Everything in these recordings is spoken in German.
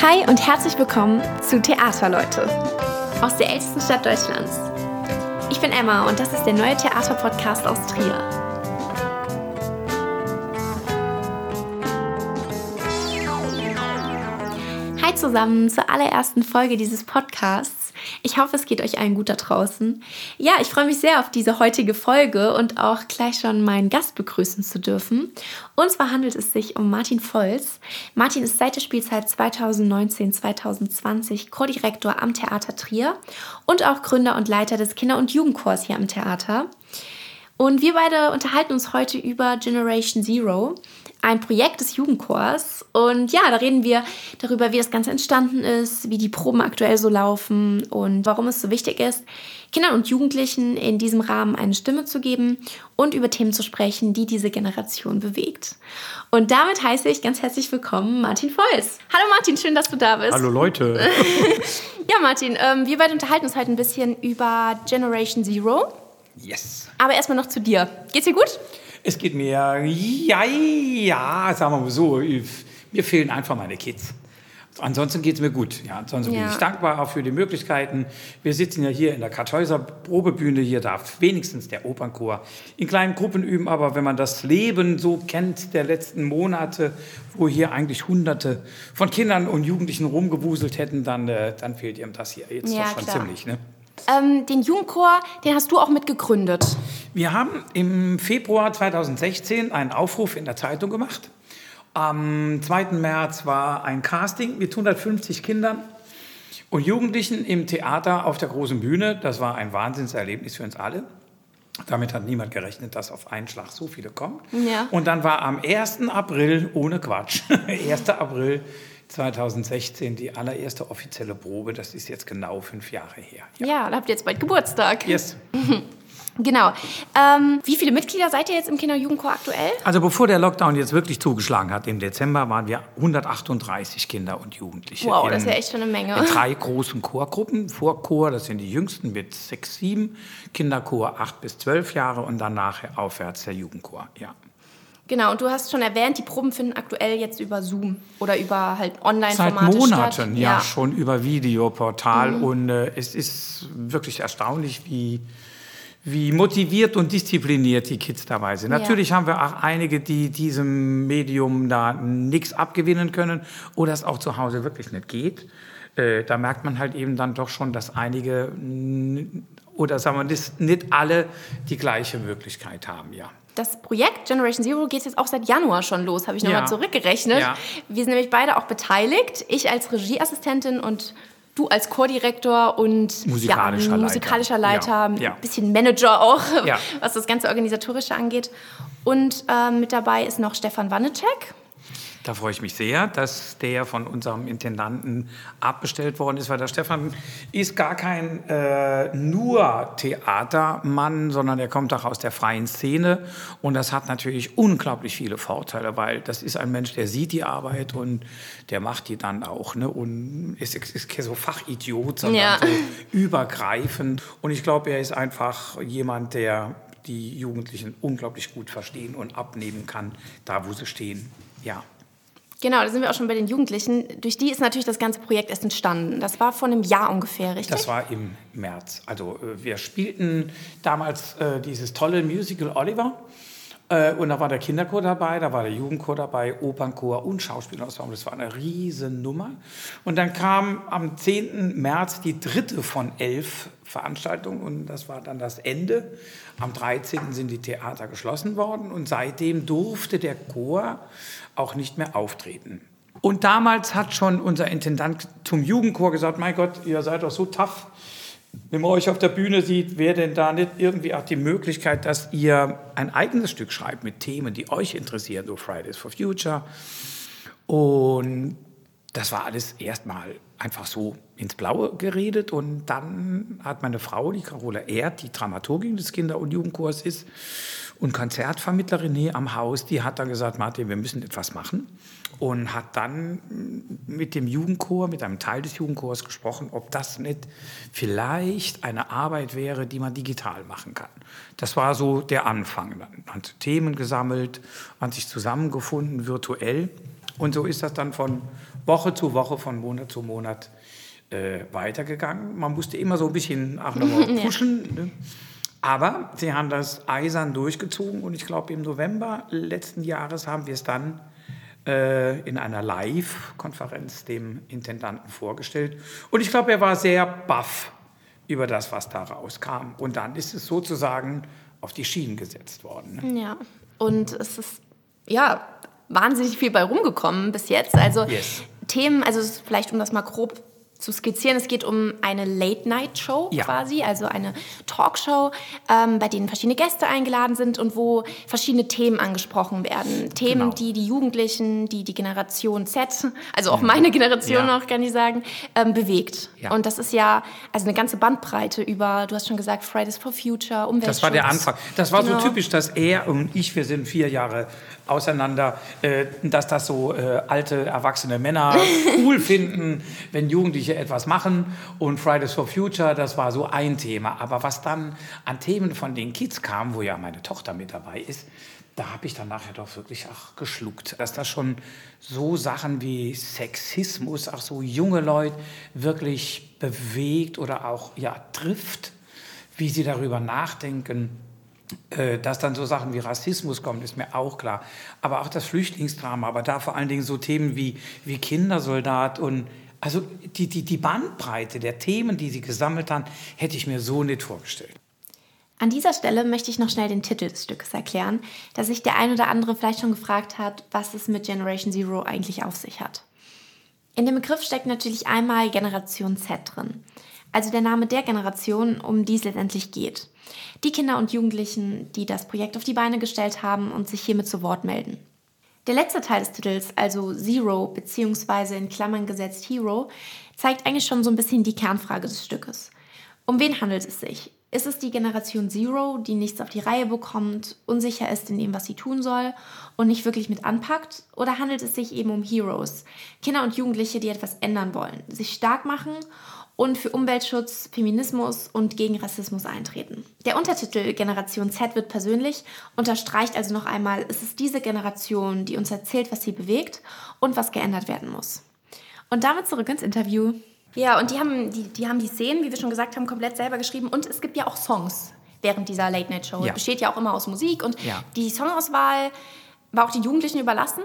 Hi und herzlich willkommen zu Theaterleute aus der ältesten Stadt Deutschlands. Ich bin Emma und das ist der neue Theaterpodcast aus Trier. Hi zusammen zur allerersten Folge dieses Podcasts. Ich hoffe, es geht euch allen gut da draußen. Ja, ich freue mich sehr auf diese heutige Folge und auch gleich schon meinen Gast begrüßen zu dürfen. Und zwar handelt es sich um Martin Volz. Martin ist seit der Spielzeit 2019-2020 Co-Direktor am Theater Trier und auch Gründer und Leiter des Kinder- und Jugendchors hier am Theater. Und wir beide unterhalten uns heute über Generation Zero, ein Projekt des Jugendchors. Und ja, da reden wir darüber, wie das Ganze entstanden ist, wie die Proben aktuell so laufen und warum es so wichtig ist, Kindern und Jugendlichen in diesem Rahmen eine Stimme zu geben und über Themen zu sprechen, die diese Generation bewegt. Und damit heiße ich ganz herzlich willkommen Martin Volz. Hallo Martin, schön, dass du da bist. Hallo Leute. ja, Martin, ähm, wir beide unterhalten uns heute ein bisschen über Generation Zero. Yes. Aber erstmal noch zu dir. Geht's dir gut? Es geht mir, ja, ja, sagen wir mal so, mir fehlen einfach meine Kids. Ansonsten geht es mir gut. Ja, ansonsten ja. bin ich dankbar auch für die Möglichkeiten. Wir sitzen ja hier in der Kartäuser Probebühne. Hier darf wenigstens der Opernchor in kleinen Gruppen üben. Aber wenn man das Leben so kennt der letzten Monate, wo hier eigentlich Hunderte von Kindern und Jugendlichen rumgewuselt hätten, dann, äh, dann fehlt ihm das hier jetzt ja, doch schon klar. ziemlich. Ne? Ähm, den Jugendchor, den hast du auch mitgegründet. Wir haben im Februar 2016 einen Aufruf in der Zeitung gemacht. Am 2. März war ein Casting mit 150 Kindern und Jugendlichen im Theater auf der großen Bühne. Das war ein Wahnsinnserlebnis für uns alle. Damit hat niemand gerechnet, dass auf einen Schlag so viele kommen. Ja. Und dann war am 1. April, ohne Quatsch, 1. April 2016 die allererste offizielle Probe. Das ist jetzt genau fünf Jahre her. Ja, ja da habt ihr jetzt bald Geburtstag. Yes. Genau. Ähm, wie viele Mitglieder seid ihr jetzt im Kinder- und Jugendchor aktuell? Also bevor der Lockdown jetzt wirklich zugeschlagen hat, im Dezember waren wir 138 Kinder und Jugendliche. Wow, in, das ist ja echt schon eine Menge. In drei großen Chorgruppen. Vorchor, das sind die jüngsten mit sechs, sieben. Kinderchor acht bis zwölf Jahre und dann nachher aufwärts der Jugendchor, ja. Genau, und du hast schon erwähnt, die Proben finden aktuell jetzt über Zoom oder über halt Online-Formate Seit Monaten, ja, ja, schon über Videoportal. Mhm. Und äh, es ist wirklich erstaunlich, wie, wie motiviert und diszipliniert die Kids dabei sind. Ja. Natürlich haben wir auch einige, die diesem Medium da nichts abgewinnen können oder es auch zu Hause wirklich nicht geht. Äh, da merkt man halt eben dann doch schon, dass einige oder sagen wir nicht alle die gleiche Möglichkeit haben, ja das Projekt Generation Zero geht jetzt auch seit Januar schon los, habe ich nochmal ja. zurückgerechnet. Ja. Wir sind nämlich beide auch beteiligt. Ich als Regieassistentin und du als Chordirektor und musikalischer, ja, Leiter. musikalischer Leiter, ein ja. bisschen Manager auch, was das ganze Organisatorische angeht. Und äh, mit dabei ist noch Stefan Wannecek. Da freue ich mich sehr, dass der von unserem Intendanten abbestellt worden ist, weil der Stefan ist gar kein äh, nur Theatermann, sondern er kommt auch aus der freien Szene und das hat natürlich unglaublich viele Vorteile, weil das ist ein Mensch, der sieht die Arbeit und der macht die dann auch ne? und ist, ist, ist so Fachidiot, sondern ja. so übergreifend und ich glaube, er ist einfach jemand, der die Jugendlichen unglaublich gut verstehen und abnehmen kann, da wo sie stehen. Ja. Genau, da sind wir auch schon bei den Jugendlichen. Durch die ist natürlich das ganze Projekt erst entstanden. Das war vor einem Jahr ungefähr, richtig? Das war im März. Also äh, wir spielten damals äh, dieses tolle Musical Oliver. Äh, und da war der Kinderchor dabei, da war der Jugendchor dabei, Opernchor und Schauspielauswahl. Das war eine riesen Nummer. Und dann kam am 10. März die dritte von elf Veranstaltungen und das war dann das Ende. Am 13. sind die Theater geschlossen worden und seitdem durfte der Chor auch nicht mehr auftreten. Und damals hat schon unser Intendant zum Jugendchor gesagt, mein Gott, ihr seid doch so tough. Wenn man euch auf der Bühne sieht, wäre denn da nicht irgendwie auch die Möglichkeit, dass ihr ein eigenes Stück schreibt mit Themen, die euch interessieren, so Fridays for Future. Und das war alles erstmal einfach so ins Blaue geredet. Und dann hat meine Frau, die Carola Erd, die Dramaturgin des Kinder- und Jugendchors ist, und Konzertvermittlerin hier am Haus, die hat dann gesagt, Martin, wir müssen etwas machen. Und hat dann mit dem Jugendchor, mit einem Teil des Jugendchors gesprochen, ob das nicht vielleicht eine Arbeit wäre, die man digital machen kann. Das war so der Anfang. Man hat Themen gesammelt, man sich zusammengefunden, virtuell. Und so ist das dann von Woche zu Woche, von Monat zu Monat äh, weitergegangen. Man musste immer so ein bisschen auch nochmal pushen. Ne? Aber sie haben das eisern durchgezogen und ich glaube, im November letzten Jahres haben wir es dann äh, in einer Live-Konferenz dem Intendanten vorgestellt. Und ich glaube, er war sehr baff über das, was da rauskam. Und dann ist es sozusagen auf die Schienen gesetzt worden. Ne? Ja, und es ist ja wahnsinnig viel bei rumgekommen bis jetzt. Also yes. Themen, also vielleicht um das mal grob zu skizzieren. Es geht um eine Late-Night-Show ja. quasi, also eine Talkshow, ähm, bei denen verschiedene Gäste eingeladen sind und wo verschiedene Themen angesprochen werden. Themen, genau. die die Jugendlichen, die die Generation Z, also auch meine Generation ja. noch, kann ich sagen, ähm, bewegt. Ja. Und das ist ja also eine ganze Bandbreite über, du hast schon gesagt, Fridays for Future, Umweltschutz. Das war der Anfang. Das war genau. so typisch, dass er und ich, wir sind vier Jahre auseinander, äh, dass das so äh, alte, erwachsene Männer cool finden, wenn Jugendliche etwas machen. Und Fridays for Future, das war so ein Thema. Aber was dann an Themen von den Kids kam, wo ja meine Tochter mit dabei ist, da habe ich dann nachher doch wirklich auch geschluckt. Dass das schon so Sachen wie Sexismus, auch so junge Leute wirklich bewegt oder auch ja, trifft, wie sie darüber nachdenken dass dann so Sachen wie Rassismus kommen, ist mir auch klar. Aber auch das Flüchtlingsdrama, aber da vor allen Dingen so Themen wie, wie Kindersoldat und also die, die, die Bandbreite der Themen, die sie gesammelt haben, hätte ich mir so nicht vorgestellt. An dieser Stelle möchte ich noch schnell den Titel des Stückes erklären, da sich der ein oder andere vielleicht schon gefragt hat, was es mit Generation Zero eigentlich auf sich hat. In dem Begriff steckt natürlich einmal Generation Z drin also der Name der Generation, um die es letztendlich geht. Die Kinder und Jugendlichen, die das Projekt auf die Beine gestellt haben und sich hiermit zu Wort melden. Der letzte Teil des Titels, also Zero bzw. in Klammern gesetzt Hero, zeigt eigentlich schon so ein bisschen die Kernfrage des Stückes. Um wen handelt es sich? Ist es die Generation Zero, die nichts auf die Reihe bekommt, unsicher ist in dem, was sie tun soll und nicht wirklich mit anpackt? Oder handelt es sich eben um Heroes, Kinder und Jugendliche, die etwas ändern wollen, sich stark machen und für Umweltschutz, Feminismus und gegen Rassismus eintreten. Der Untertitel Generation Z wird persönlich unterstreicht also noch einmal, es ist diese Generation, die uns erzählt, was sie bewegt und was geändert werden muss. Und damit zurück ins Interview. Ja, und die haben die, die haben die Szenen, wie wir schon gesagt haben, komplett selber geschrieben und es gibt ja auch Songs während dieser Late-Night-Show. Ja. Besteht ja auch immer aus Musik und ja. die Songauswahl war auch den Jugendlichen überlassen.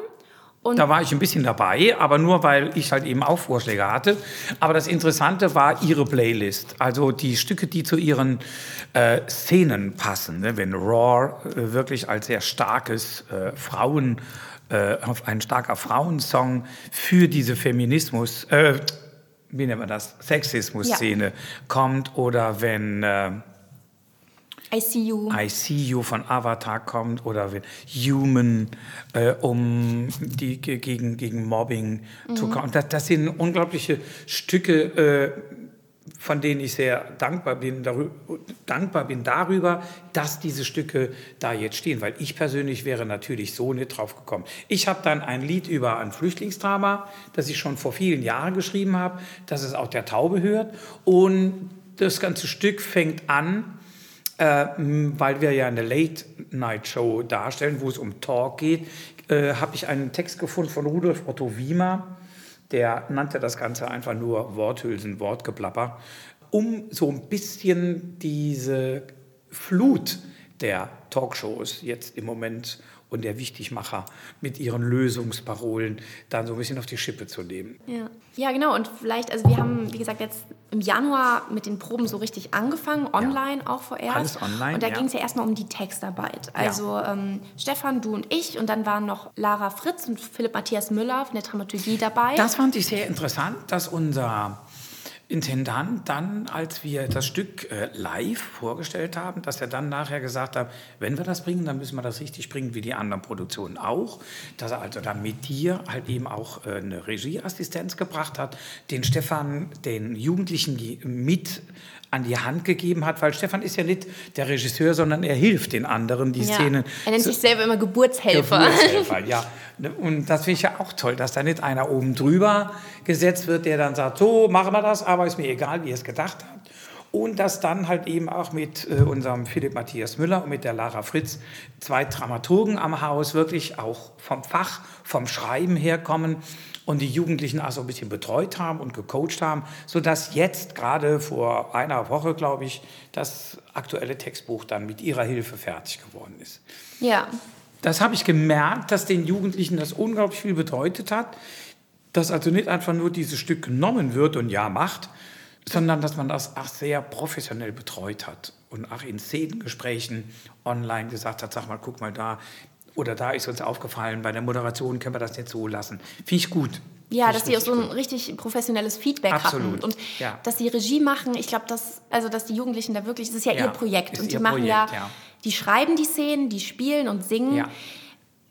Und da war ich ein bisschen dabei, aber nur weil ich halt eben auch Vorschläge hatte. Aber das Interessante war ihre Playlist, also die Stücke, die zu ihren äh, Szenen passen. Ne? Wenn Raw äh, wirklich als sehr starkes äh, Frauen, äh, ein starker Frauensong für diese Feminismus, äh, wie nennt man das, Sexismus-Szene ja. kommt oder wenn äh, I See You. I See You von Avatar kommt oder Human, äh, um die, gegen, gegen Mobbing mhm. zu kommen. Das, das, sind unglaubliche Stücke, äh, von denen ich sehr dankbar bin, darüber, dankbar bin darüber, dass diese Stücke da jetzt stehen, weil ich persönlich wäre natürlich so nicht drauf gekommen. Ich habe dann ein Lied über ein Flüchtlingsdrama, das ich schon vor vielen Jahren geschrieben habe, das es auch der Taube hört und das ganze Stück fängt an äh, weil wir ja eine Late-Night-Show darstellen, wo es um Talk geht, äh, habe ich einen Text gefunden von Rudolf Otto Wiemer, der nannte das Ganze einfach nur Worthülsen, Wortgeplapper, um so ein bisschen diese Flut der Talkshows jetzt im Moment und der Wichtigmacher mit ihren Lösungsparolen dann so ein bisschen auf die Schippe zu nehmen. Ja. ja, genau. Und vielleicht, also wir haben, wie gesagt, jetzt im Januar mit den Proben so richtig angefangen, online ja. auch vorerst. Alles online. Und da ja. ging es ja erstmal um die Textarbeit. Also ja. ähm, Stefan, du und ich und dann waren noch Lara Fritz und Philipp Matthias Müller von der Dramaturgie dabei. Das fand ich sehr interessant, dass unser Intendant dann, als wir das Stück äh, live vorgestellt haben, dass er dann nachher gesagt hat, wenn wir das bringen, dann müssen wir das richtig bringen, wie die anderen Produktionen auch. Dass er also dann mit dir halt eben auch äh, eine Regieassistenz gebracht hat, den Stefan, den Jugendlichen mit an die Hand gegeben hat, weil Stefan ist ja nicht der Regisseur, sondern er hilft den anderen, die ja. Szenen. Er nennt sich selber immer Geburtshelfer. Geburtshelfer, ja. Und das finde ich ja auch toll, dass da nicht einer oben drüber gesetzt wird, der dann sagt, so machen wir das, aber ist mir egal, wie er es gedacht hat. Und das dann halt eben auch mit äh, unserem Philipp Matthias Müller und mit der Lara Fritz, zwei Dramaturgen am Haus, wirklich auch vom Fach, vom Schreiben herkommen und die Jugendlichen auch so ein bisschen betreut haben und gecoacht haben, sodass jetzt gerade vor einer Woche, glaube ich, das aktuelle Textbuch dann mit ihrer Hilfe fertig geworden ist. Ja. Das habe ich gemerkt, dass den Jugendlichen das unglaublich viel bedeutet hat, dass also nicht einfach nur dieses Stück genommen wird und ja macht, sondern dass man das auch sehr professionell betreut hat und auch in Szenengesprächen online gesagt hat, sag mal, guck mal da, oder da ist uns aufgefallen, bei der Moderation können wir das nicht so lassen. Finde ich gut. Ja, Find dass sie auch so ein gut. richtig professionelles Feedback Absolut, hatten und ja. dass sie Regie machen. Ich glaube, dass also dass die Jugendlichen da wirklich, es ist ja, Ja, ihr Projekt und die machen Projekt, ja. die schreiben die Szenen, die spielen und singen.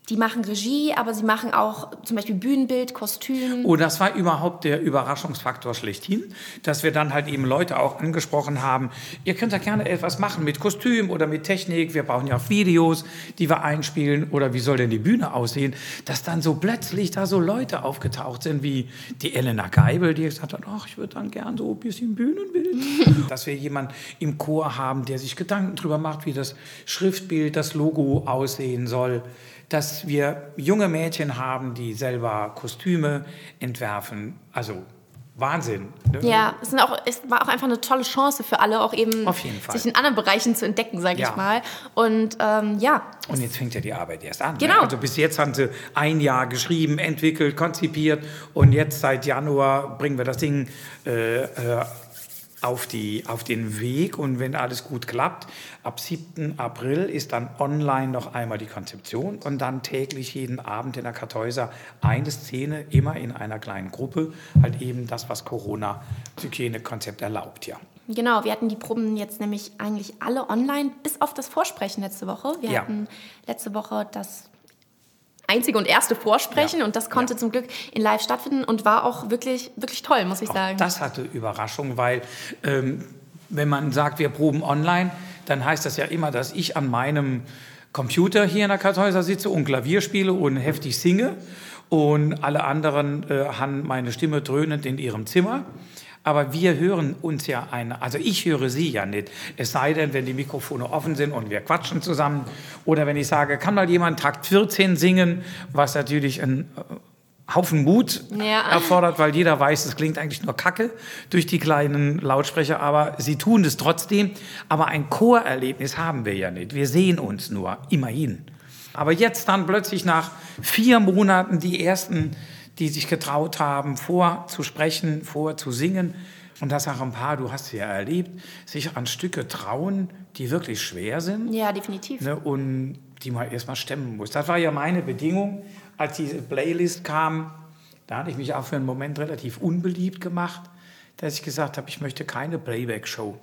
Die machen Regie, aber sie machen auch zum Beispiel Bühnenbild, Kostüm. Oh, das war überhaupt der Überraschungsfaktor schlechthin, dass wir dann halt eben Leute auch angesprochen haben, ihr könnt da gerne etwas machen mit Kostüm oder mit Technik, wir brauchen ja auch Videos, die wir einspielen. Oder wie soll denn die Bühne aussehen, dass dann so plötzlich da so Leute aufgetaucht sind wie die Elena Geibel, die gesagt hat, ach, ich würde dann gern so ein bisschen Bühnenbild. dass wir jemanden im Chor haben, der sich Gedanken drüber macht, wie das Schriftbild, das Logo aussehen soll dass wir junge Mädchen haben, die selber Kostüme entwerfen. Also Wahnsinn. ne? Ja, es, auch, es war auch einfach eine tolle Chance für alle, auch eben sich in anderen Bereichen zu entdecken, sage Ja. ich mal. Und ähm, ja, Und jetzt fängt ja die Arbeit erst an. Genau. Ne? Also bis jetzt haben sie ein Jahr geschrieben, entwickelt, konzipiert und jetzt seit Januar bringen wir das Ding äh, äh, auf, die, auf den Weg und wenn alles gut klappt, ab 7. April ist dann online noch einmal die Konzeption und dann täglich jeden Abend in der Kartäuser eine Szene, immer in einer kleinen Gruppe, halt eben das, was Corona-Hygienekonzept erlaubt, ja. Genau, wir hatten die Proben jetzt nämlich eigentlich alle online, bis auf das Vorsprechen letzte Woche. Wir Ja. hatten letzte Woche das einzige und erste Vorsprechen Ja. und das konnte Ja. zum Glück in live stattfinden und war auch wirklich, wirklich toll, muss ich Auch sagen. das hatte Überraschung, weil ähm, wenn man sagt, wir proben online, dann heißt das ja immer, dass ich an meinem Computer hier in der Karthäuser sitze und Klavier spiele und heftig singe und alle anderen äh, haben meine Stimme dröhnend in ihrem Zimmer. Aber wir hören uns ja eine, also ich höre Sie ja nicht. Es sei denn, wenn die Mikrofone offen sind und wir quatschen zusammen. Oder wenn ich sage, kann mal jemand Takt 14 singen, was natürlich ein äh, Haufen Mut Ja. erfordert, weil jeder weiß, es klingt eigentlich nur Kacke durch die kleinen Lautsprecher, aber sie tun es trotzdem. Aber ein Chorerlebnis haben wir ja nicht. Wir sehen uns nur, immerhin. Aber jetzt dann plötzlich nach vier Monaten die ersten, die sich getraut haben, vorzusprechen, vorzusingen. Und das auch ein paar, du hast sie ja erlebt, sich an Stücke trauen, die wirklich schwer sind ja, definitiv. ne, und die man erstmal stemmen muss. Das war ja meine Bedingung, als diese Playlist kam. Da hatte ich mich auch für einen Moment relativ unbeliebt gemacht, dass ich gesagt habe, ich möchte keine Playback-Show.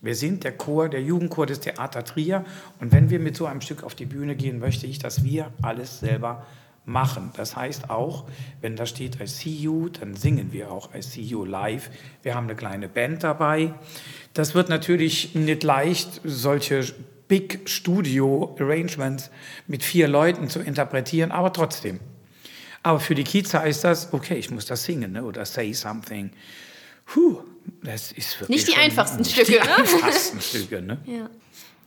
Wir sind der Chor, der Jugendchor des Theater Trier. Und wenn wir mit so einem Stück auf die Bühne gehen, möchte ich, dass wir alles selber machen. Das heißt auch, wenn da steht I see you, dann singen wir auch I see you live. Wir haben eine kleine Band dabei. Das wird natürlich nicht leicht, solche Big Studio Arrangements mit vier Leuten zu interpretieren, aber trotzdem. Aber für die Kids heißt das, okay, ich muss das singen ne? oder say something. Puh, das ist wirklich Nicht die einfachsten nicht Stücke, Die ne? einfachsten Stücke, ne? Ja.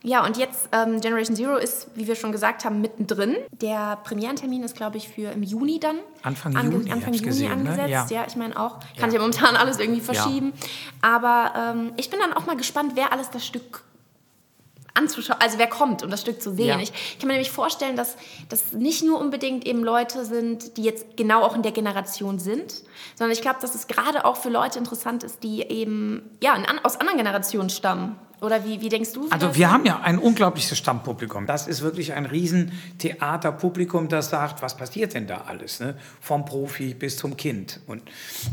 Ja, und jetzt ähm, Generation Zero ist, wie wir schon gesagt haben, mittendrin. Der Premierentermin ist, glaube ich, für im Juni dann. Anfang ange- Juni, Anfang ich Juni gesehen, ne? angesetzt. Ja. Ja. ich meine auch. Ja. Kann sich ja momentan alles irgendwie verschieben. Aber ähm, ich bin dann auch mal gespannt, wer alles das Stück anzuschauen, also wer kommt, um das Stück zu sehen. Ja. Ich kann mir nämlich vorstellen, dass das nicht nur unbedingt eben Leute sind, die jetzt genau auch in der Generation sind, sondern ich glaube, dass es gerade auch für Leute interessant ist, die eben ja, in, aus anderen Generationen stammen. Oder wie, wie denkst du? Also wir haben ja ein unglaubliches Stammpublikum. Das ist wirklich ein riesen Theaterpublikum, das sagt, was passiert denn da alles, ne? vom Profi bis zum Kind. Und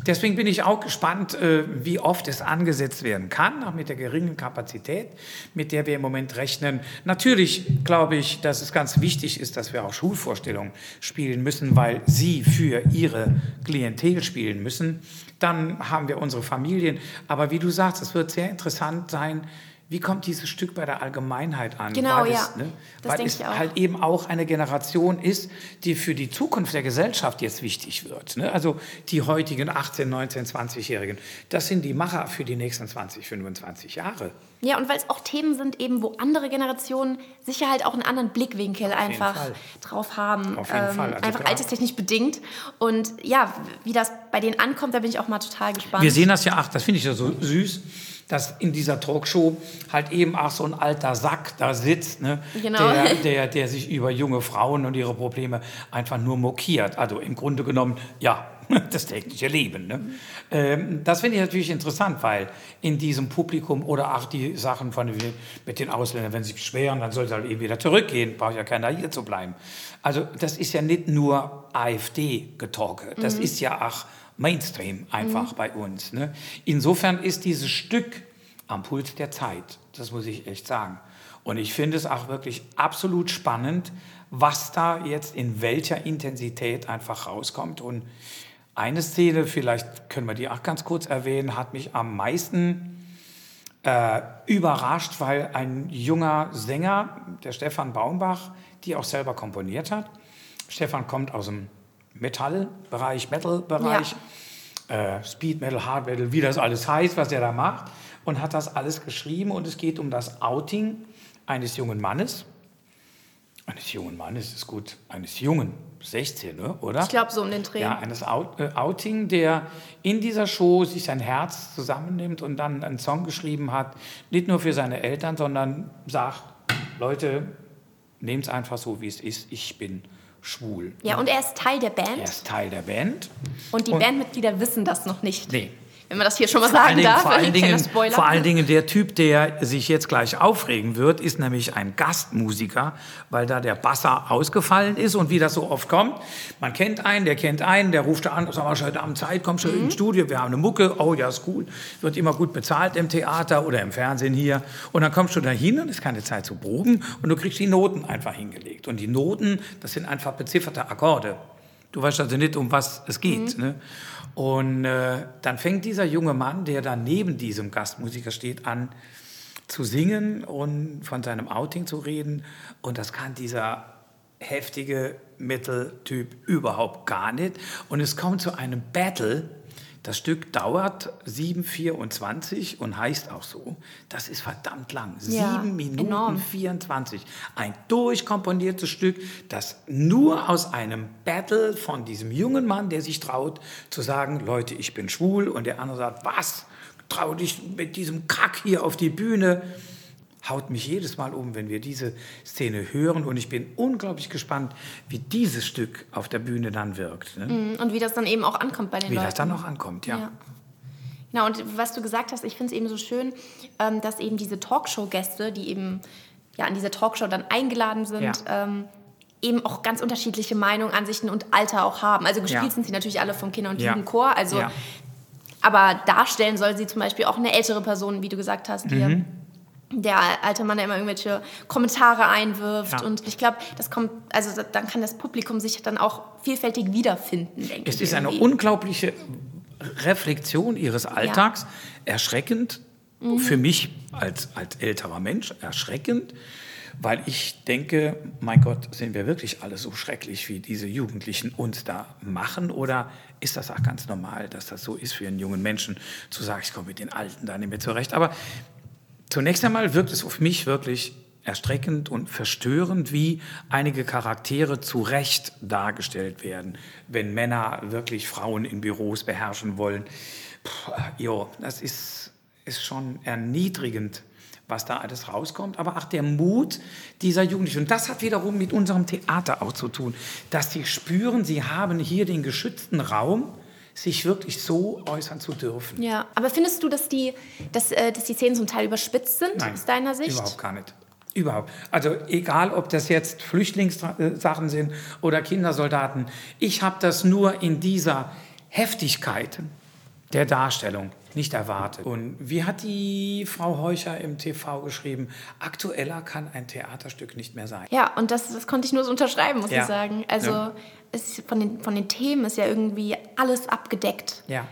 deswegen bin ich auch gespannt, äh, wie oft es angesetzt werden kann, auch mit der geringen Kapazität, mit der wir im Moment rechnen. Natürlich glaube ich, dass es ganz wichtig ist, dass wir auch Schulvorstellungen spielen müssen, weil sie für ihre Klientel spielen müssen. Dann haben wir unsere Familien. Aber wie du sagst, es wird sehr interessant sein, wie kommt dieses Stück bei der Allgemeinheit an? Genau, Weil ja. Es, ne, Das weil es halt eben auch eine Generation ist, die für die Zukunft der Gesellschaft jetzt wichtig wird. Ne? Also die heutigen 18, 19, 20-Jährigen, das sind die Macher für die nächsten 20, 25 Jahre. Ja, und weil es auch Themen sind, eben, wo andere Generationen sicher halt auch einen anderen Blickwinkel einfach Fall. drauf haben. Ähm, Auf jeden Fall. Also einfach alterstechnisch bedingt. Und ja, wie das bei denen ankommt, da bin ich auch mal total gespannt. Wir sehen das ja, ach, das finde ich ja so süß, dass in dieser Talkshow halt eben auch so ein alter Sack da sitzt, ne? Genau. der, der, der sich über junge Frauen und ihre Probleme einfach nur mokiert. Also im Grunde genommen, ja, das tägliche Leben. Ne? Ähm, das finde ich natürlich interessant, weil in diesem Publikum oder auch die Sachen von, mit den Ausländern, wenn sie sich beschweren, dann soll sie halt eben wieder zurückgehen, braucht ja keiner hier zu bleiben. Also das ist ja nicht nur AfD-Getalke, das ist ja auch Mainstream einfach bei uns. Ne? Insofern ist dieses Stück am Puls der Zeit, das muss ich echt sagen. Und ich finde es auch wirklich absolut spannend, was da jetzt in welcher Intensität einfach rauskommt. Und eine Szene, vielleicht können wir die auch ganz kurz erwähnen, hat mich am meisten äh, überrascht, weil ein junger Sänger, der Stefan Baumbach, die auch selber komponiert hat. Stefan kommt aus dem Metallbereich, Metal-Bereich, äh, Speed Metal, Hard Metal, wie das alles heißt, was er da macht, und hat das alles geschrieben. Und es geht um das Outing eines jungen Mannes. Eines jungen Mannes ist gut, eines jungen, 16, ne, oder? Ich glaube, so um den Dreh. Ja, eines Out, äh, Outing, der in dieser Show sich sein Herz zusammennimmt und dann einen Song geschrieben hat, nicht nur für seine Eltern, sondern sagt, Leute, nehmt es einfach so, wie es ist, ich bin schwul. Ja, und er ist Teil der Er Band. ist Teil der Band. Und die Und- Bandmitglieder wissen das noch nicht. Nee. Wenn man das hier schon mal Vor sagen Dingen, darf. vor, allen Dingen, vor allen Dingen der Typ, der sich jetzt gleich aufregen wird, ist nämlich ein Gastmusiker, weil da der Basser ausgefallen ist und wie das so oft kommt. Man kennt einen, der kennt einen, der ruft da an, sag mal, heute Abend Zeit, komm schon Mhm. ins Studio, wir haben eine Mucke, oh ja, ist cool, wird immer gut bezahlt im Theater oder im Fernsehen hier. Und dann kommst du da hin und es ist keine Zeit zu proben und du kriegst die Noten einfach hingelegt. Und die Noten, das sind einfach bezifferte Akkorde. Du weißt also nicht, um was es geht. Ne? Und äh, dann fängt dieser junge Mann, der da neben diesem Gastmusiker steht, an zu singen und von seinem Outing zu reden. Und das kann dieser heftige Metal-Typ überhaupt gar nicht. Und es kommt zu einem Battle. Das Stück dauert 7,24 und heißt auch so. Das ist verdammt lang. Ja, 7 Minuten enorm. 24. Ein durchkomponiertes Stück, das nur aus einem Battle von diesem jungen Mann, der sich traut, zu sagen, Leute, ich bin schwul. Und der andere sagt, was? Trau dich mit diesem Kack hier auf die Bühne. Haut mich jedes Mal um, wenn wir diese Szene hören. Und ich bin unglaublich gespannt, wie dieses Stück auf der Bühne dann wirkt. Ne? Und wie das dann eben auch ankommt bei den Wie Leuten. das dann auch ankommt, ja. Ja. Genau, und was du gesagt hast, ich finde es eben so schön, ähm, dass eben diese Talkshow-Gäste, die eben ja, an diese Talkshow dann eingeladen sind, Ja. ähm, eben auch ganz unterschiedliche Meinungen, Ansichten und Alter auch haben. Also gespielt Ja. sind sie natürlich alle vom Kinder- und. Jugendchor, also, Ja. aber darstellen soll sie zum Beispiel auch eine ältere Person, wie du gesagt hast, die Mhm. Der alte Mann, der immer irgendwelche Kommentare einwirft. Ja. Und ich glaube, das kommt, also da- dann kann das Publikum sich dann auch vielfältig wiederfinden, denke ich. Es ist eine irgendwie. unglaubliche Reflexion ihres Alltags, erschreckend, für mich als, als älterer Mensch, erschreckend, weil ich denke, mein Gott, sind wir wirklich alle so schrecklich, wie diese Jugendlichen uns da machen? Oder ist das auch ganz normal, dass das so ist für einen jungen Menschen, zu sagen, ich komme mit den Alten da nicht mehr zurecht? Aber Zunächst einmal wirkt es auf mich wirklich erstreckend und verstörend, wie einige Charaktere zu Recht dargestellt werden, wenn Männer wirklich Frauen in Büros beherrschen wollen. Puh, jo, das ist, ist schon erniedrigend, was da alles rauskommt. Aber auch der Mut dieser Jugendlichen. Und das hat wiederum mit unserem Theater auch zu tun, dass sie spüren, sie haben hier den geschützten Raum, sich wirklich so äußern zu dürfen. Ja, aber findest du, dass die, dass, äh, dass die Szenen zum Teil überspitzt sind, Nein, aus deiner Sicht? Überhaupt gar nicht. Überhaupt. Also egal, ob das jetzt Flüchtlingssachen sind oder Kindersoldaten. Ich habe das nur in dieser Heftigkeit der Darstellung nicht erwartet. Und wie hat die Frau Heucher im TV geschrieben, aktueller kann ein Theaterstück nicht mehr sein. Ja, und das, das konnte ich nur so unterschreiben, muss Ja. ich sagen. Also Ja. es, von, den, von den Themen ist ja irgendwie alles abgedeckt. Ja.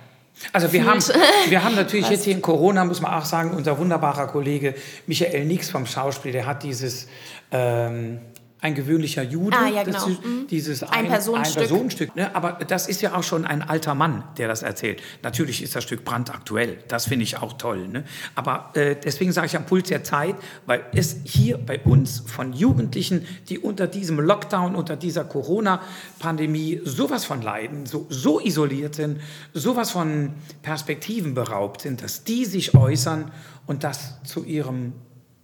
Also wir haben, wir haben natürlich jetzt hier in Corona, muss man auch sagen, unser wunderbarer Kollege Michael Nix vom Schauspiel, der hat dieses ähm, ein gewöhnlicher Jude, Ah, ja, genau. ist dieses Ein-Personenstück. Ein-Personenstück, ne? Aber das ist ja auch schon ein alter Mann, der das erzählt. Natürlich ist das Stück brandaktuell, das finde ich auch toll. Ne? Aber äh, deswegen sage ich am Puls der Zeit, weil es hier bei uns von Jugendlichen, die unter diesem Lockdown, unter dieser Corona-Pandemie sowas von leiden, so, so isoliert sind, sowas von Perspektiven beraubt sind, dass die sich äußern und das zu ihrem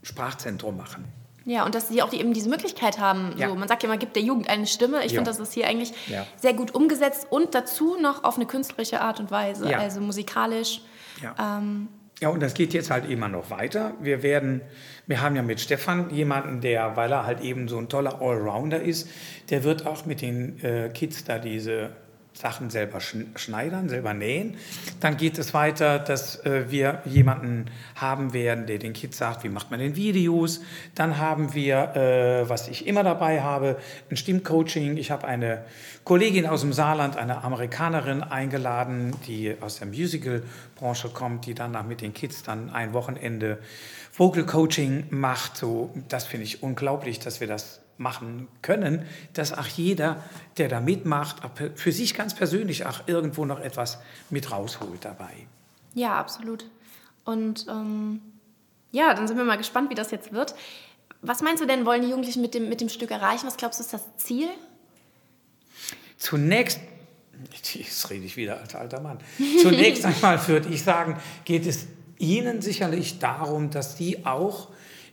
Sprachzentrum machen. Ja, und dass sie auch die, eben diese Möglichkeit haben. Ja. So, man sagt ja, man gibt der Jugend eine Stimme. Ich finde, das ist hier eigentlich Ja. sehr gut umgesetzt und dazu noch auf eine künstlerische Art und Weise, Ja. also musikalisch. Ja. Ähm, Ja, und das geht jetzt halt immer noch weiter. Wir werden, wir haben ja mit Stefan jemanden, der, weil er halt eben so ein toller Allrounder ist, der wird auch mit den äh, Kids da diese Sachen selber schn- schneidern, selber nähen. Dann geht es weiter, dass äh, wir jemanden haben werden, der den Kids sagt, wie macht man denn Videos. Dann haben wir, äh, was ich immer dabei habe, ein Stimmcoaching. Ich habe eine Kollegin aus dem Saarland, eine Amerikanerin eingeladen, die aus der Musical-Branche kommt, die danach mit den Kids dann ein Wochenende Vocal Coaching macht. So, das finde ich unglaublich, dass wir das machen können, dass auch jeder, der da mitmacht, für sich ganz persönlich auch irgendwo noch etwas mit rausholt dabei. ja, absolut. Und ähm, ja, dann sind wir mal gespannt, wie das jetzt wird. Was meinst du denn, wollen die Jugendlichen mit dem, mit dem Stück erreichen? Was glaubst du, ist das Ziel? Zunächst, jetzt rede ich wieder als alter Mann, zunächst einmal würde ich sagen, geht es Ihnen sicherlich darum, dass Sie auch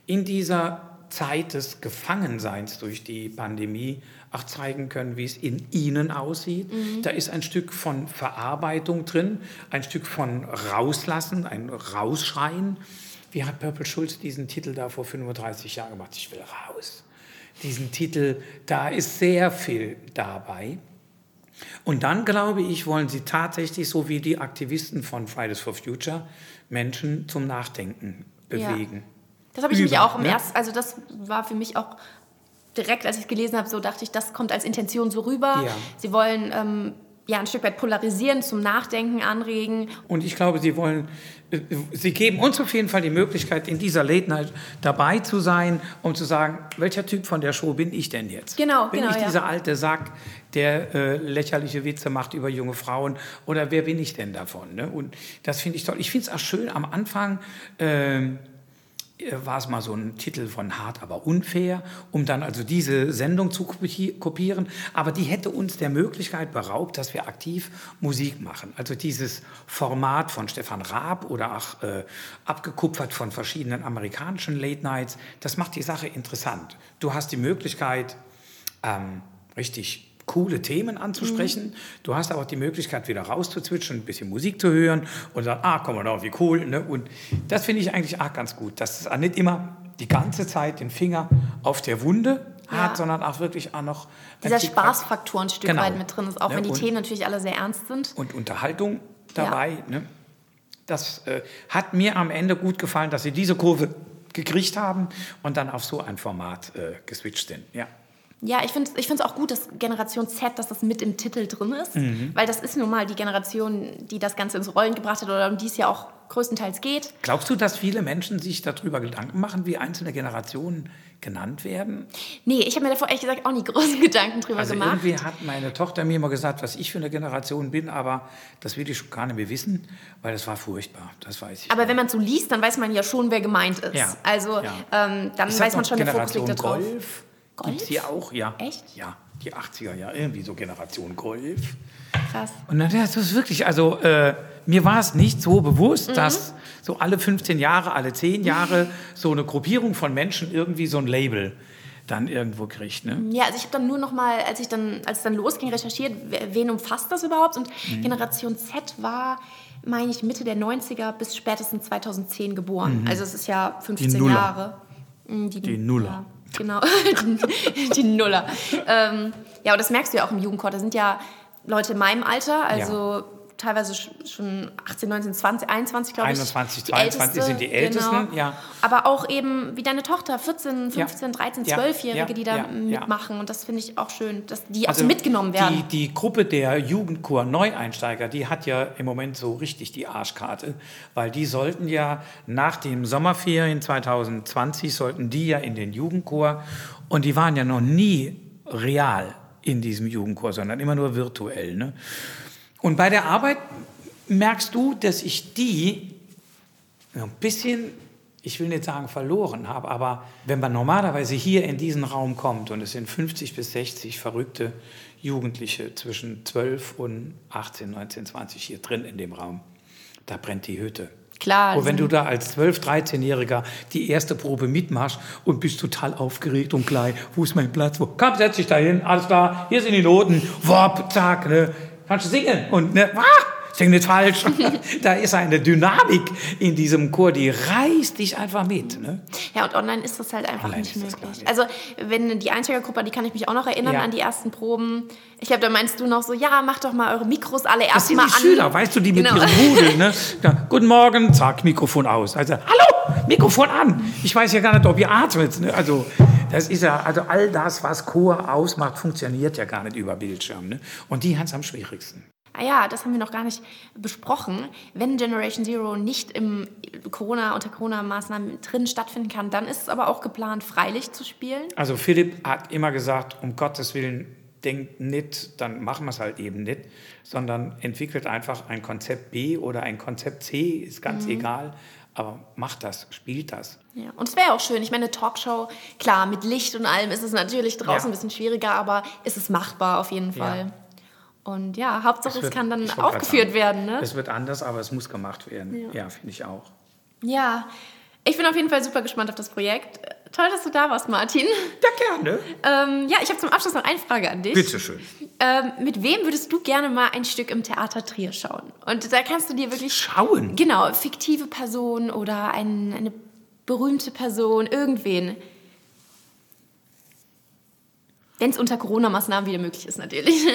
in dieser Zeit des Gefangenseins durch die Pandemie auch zeigen können, wie es in Ihnen aussieht. Da ist ein Stück von Verarbeitung drin, ein Stück von Rauslassen, ein Rausschreien. Wie hat Purple Schulz diesen Titel da vor 35 Jahren gemacht? Ich will raus. Diesen Titel, da ist sehr viel dabei. Und dann, glaube ich, wollen sie tatsächlich, so wie die Aktivisten von Fridays for Future, Menschen zum Nachdenken Ja. Das habe ich nämlich auch im ne? ersten, also das war für mich auch direkt, als ich es gelesen habe, so dachte ich, das kommt als Intention so rüber. Ja. Sie wollen ähm, ja ein Stück weit polarisieren, zum Nachdenken anregen. Und ich glaube, sie wollen, äh, sie geben uns auf jeden Fall die Möglichkeit, in dieser Late Night dabei zu sein, um zu sagen, welcher Typ von der Show bin ich denn jetzt? Genau, bin genau, ich ja. dieser alte Sack, der äh, lächerliche Witze macht über junge Frauen? Oder wer bin ich denn davon? Ne? Und das finde ich toll. Ich finde es auch schön, am Anfang äh, war es mal so ein Titel von Hart, aber unfair, um dann also diese Sendung zu kopi- kopieren. Aber die hätte uns der Möglichkeit beraubt, dass wir aktiv Musik machen. Also dieses Format von Stefan Raab oder auch äh, abgekupfert von verschiedenen amerikanischen Late Nights, das macht die Sache interessant. Du hast die Möglichkeit, ähm, richtig coole Themen anzusprechen. Du hast aber auch die Möglichkeit, wieder rauszuzwitschen, ein bisschen Musik zu hören und sagen, ah, komm mal da, wie cool. Ne? Und das finde ich eigentlich auch ganz gut, dass es nicht immer die ganze Zeit den Finger auf der Wunde hat, Ja. sondern auch wirklich auch noch... Dieser Spaßfaktor ein Stück Genau. weit mit drin ist, auch Ne, wenn die und- Themen natürlich alle sehr ernst sind. und Unterhaltung dabei. Ne? Das äh, hat mir am Ende gut gefallen, dass sie diese Kurve gekriegt haben und dann auf so ein Format äh, geswitcht sind. Ja. Ja, ich finde es auch gut, dass Generation Z, dass das mit im Titel drin ist, Mhm. weil das ist nun mal die Generation, die das Ganze ins Rollen gebracht hat oder um die es ja auch größtenteils geht. Glaubst du, dass viele Menschen sich darüber Gedanken machen, wie einzelne Generationen genannt werden? Nee, ich habe mir davor ehrlich gesagt auch nie großen Gedanken drüber Also gemacht. irgendwie hat meine Tochter mir mal gesagt, was ich für eine Generation bin, aber das will ich schon gar nicht mehr wissen, weil das war furchtbar, das weiß ich. Aber wenn man so liest, dann weiß man ja schon, wer gemeint ist. Ja. Also Ja. ähm, dann Ist weiß man schon, der Fokus liegt da drauf. Golf? Golf? Gibt's die auch? Ja. Echt? Ja, die 80er Jahre, irgendwie so Generation Golf. Krass. Und dann, das ist wirklich, also äh, mir war es nicht so bewusst, Mhm. dass so alle 15 Jahre, alle 10 Jahre so eine Gruppierung von Menschen irgendwie so ein Label dann irgendwo kriegt. Ne? Ja, also ich habe dann nur noch mal, als ich dann, als es dann losging, recherchiert, wen umfasst das überhaupt? Und Mhm. Generation Z war, meine ich, Mitte der 90er bis spätestens 2010 geboren. Also es ist ja 15 Mhm. Nuller. Jahre. Mm, Die, Die Nuller. Ja, genau, die, Nuller. Ähm, ja, und das merkst du ja auch im Jugendchor. Da sind ja Leute in meinem Alter, also teilweise schon 18, 19, 20, 21, glaube ich. 21, 22 sind die Ältesten, genau. ja. Aber auch eben wie deine Tochter, 14, 15, Ja. 13, Ja. 12-Jährige, Ja. die da mitmachen. Und das finde ich auch schön, dass die Also auch so mitgenommen werden. Die, die Gruppe der Jugendchor Neueinsteiger, die hat ja im Moment so richtig die Arschkarte, weil die sollten ja nach den Sommerferien 2020 sollten die ja in den Jugendchor und die waren ja noch nie real in diesem Jugendchor, sondern immer nur virtuell. Ne? Und bei der Arbeit merkst du, dass ich die ein bisschen, ich will nicht sagen verloren habe, aber wenn man normalerweise hier in diesen Raum kommt und es sind 50 bis 60 verrückte Jugendliche zwischen 12 und 18, 19, 20 hier drin in dem Raum, da brennt die Hütte. Klar. Und wenn du da als 12-, 13-Jähriger die erste Probe mitmachst und bist total aufgeregt und klein, wo ist mein Platz? Wo? Komm, setz dich da hin, alles klar, hier sind die Noten, wop, zack, ne? Kannst du singen und ne, ah, sing nicht falsch. da ist eine Dynamik in diesem Chor, die reißt dich einfach mit. Ne? Ja, und online ist das halt einfach Online nicht das möglich. nicht. Also, wenn die Einsteigergruppe, die kann ich mich auch noch erinnern Ja. an die ersten Proben. Ich glaube, da meinst du noch so, ja, macht doch mal eure Mikros alle Das erst sind mal die an. Schüler, weißt du, die mit Genau. ihrem Rudel, ne? Ja, guten Morgen, zack, Mikrofon aus. Also, hallo, Mikrofon an. Ich weiß ja gar nicht, ob ihr atmet. Ne? Also, das ist ja, also all das, was Chor ausmacht, funktioniert ja gar nicht über Bildschirm. Ne? Und die haben es am schwierigsten. Ah ja, das haben wir noch gar nicht besprochen. Wenn Generation Zero nicht im Corona, unter Corona-Maßnahmen drin stattfinden kann, dann ist es aber auch geplant, freilich zu spielen. Also Philipp hat immer gesagt, um Gottes Willen, denkt nicht, dann machen wir es halt eben nicht, sondern entwickelt einfach ein Konzept B oder ein Konzept C, ist ganz Mhm. egal, aber macht das, spielt das. Ja. Und es wäre auch schön. Ich meine, eine Talkshow, klar, mit Licht und allem ist es natürlich draußen Ja. ein bisschen schwieriger, aber ist es machbar auf jeden Fall. Und ja, Hauptsache es wird- kann dann aufgeführt werden. Ne? Es wird anders, aber es muss gemacht werden. Ja, finde ich auch. Ja, ich bin auf jeden Fall super gespannt auf das Projekt. Toll, dass du da warst, Martin. Ja, gerne. Ähm, ja, ich habe zum Abschluss noch eine Frage an dich. Bitteschön. Ähm, mit wem würdest du gerne mal ein Stück im Theater Trier schauen? Und da kannst du dir wirklich Schauen. Genau, fiktive Person oder ein, eine berühmte Person, irgendwen. Wenn es unter Corona-Maßnahmen wieder möglich ist, natürlich.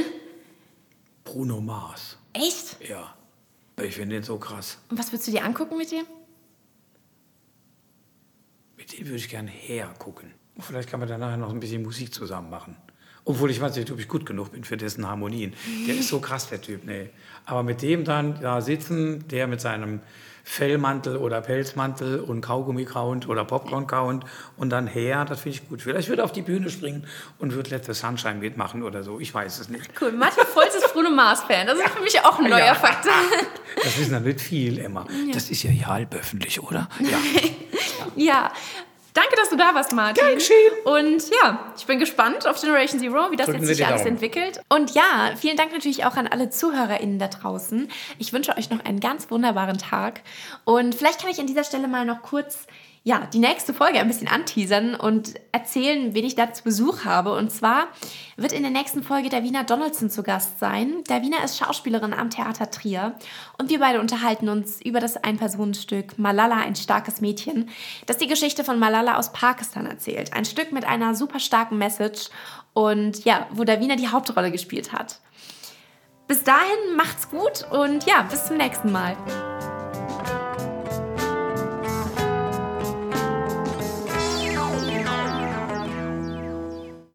Bruno Mars. Echt? Ja. Ich finde den so krass. Und was würdest du dir angucken mit dem? Dem würde ich gerne hergucken. Vielleicht kann man dann nachher noch ein bisschen Musik zusammen machen. Obwohl ich weiß nicht, ob ich gut genug bin für dessen Harmonien. Der ist so krass, der Typ. Nee. Aber mit dem dann da sitzen, der mit seinem Fellmantel oder Pelzmantel und Kaugummi kauend oder Popcorn kauend und dann her, das finde ich gut. Vielleicht würde er auf die Bühne springen und würde Let the Sunshine mitmachen oder so. Ich weiß es nicht. Cool, Martin Volz ist Bruno Mars-Fan. Das ist für mich auch ein neuer Ja. Fakt. Das wissen ja nicht viel, Emma. Das ist ja ja halb öffentlich, oder? Ja. Ja. Danke, dass du da warst, Martin. Gern geschehen. Und ja, ich bin gespannt auf Generation Zero, wie das Drücken jetzt sich alles Daumen. entwickelt. Und ja, vielen Dank natürlich auch an alle ZuhörerInnen da draußen. Ich wünsche euch noch einen ganz wunderbaren Tag. Und vielleicht kann ich an dieser Stelle mal noch kurz ja, die nächste Folge ein bisschen anteasern und erzählen, wen ich da zu Besuch habe. Und zwar wird in der nächsten Folge Davina Donaldson zu Gast sein. Davina ist Schauspielerin am Theater Trier und wir beide unterhalten uns über das Ein-Personen-Stück Malala, ein starkes Mädchen, das die Geschichte von Malala aus Pakistan erzählt. Ein Stück mit einer super starken Message und ja, wo Davina die Hauptrolle gespielt hat. Bis dahin macht's gut und ja, bis zum nächsten Mal.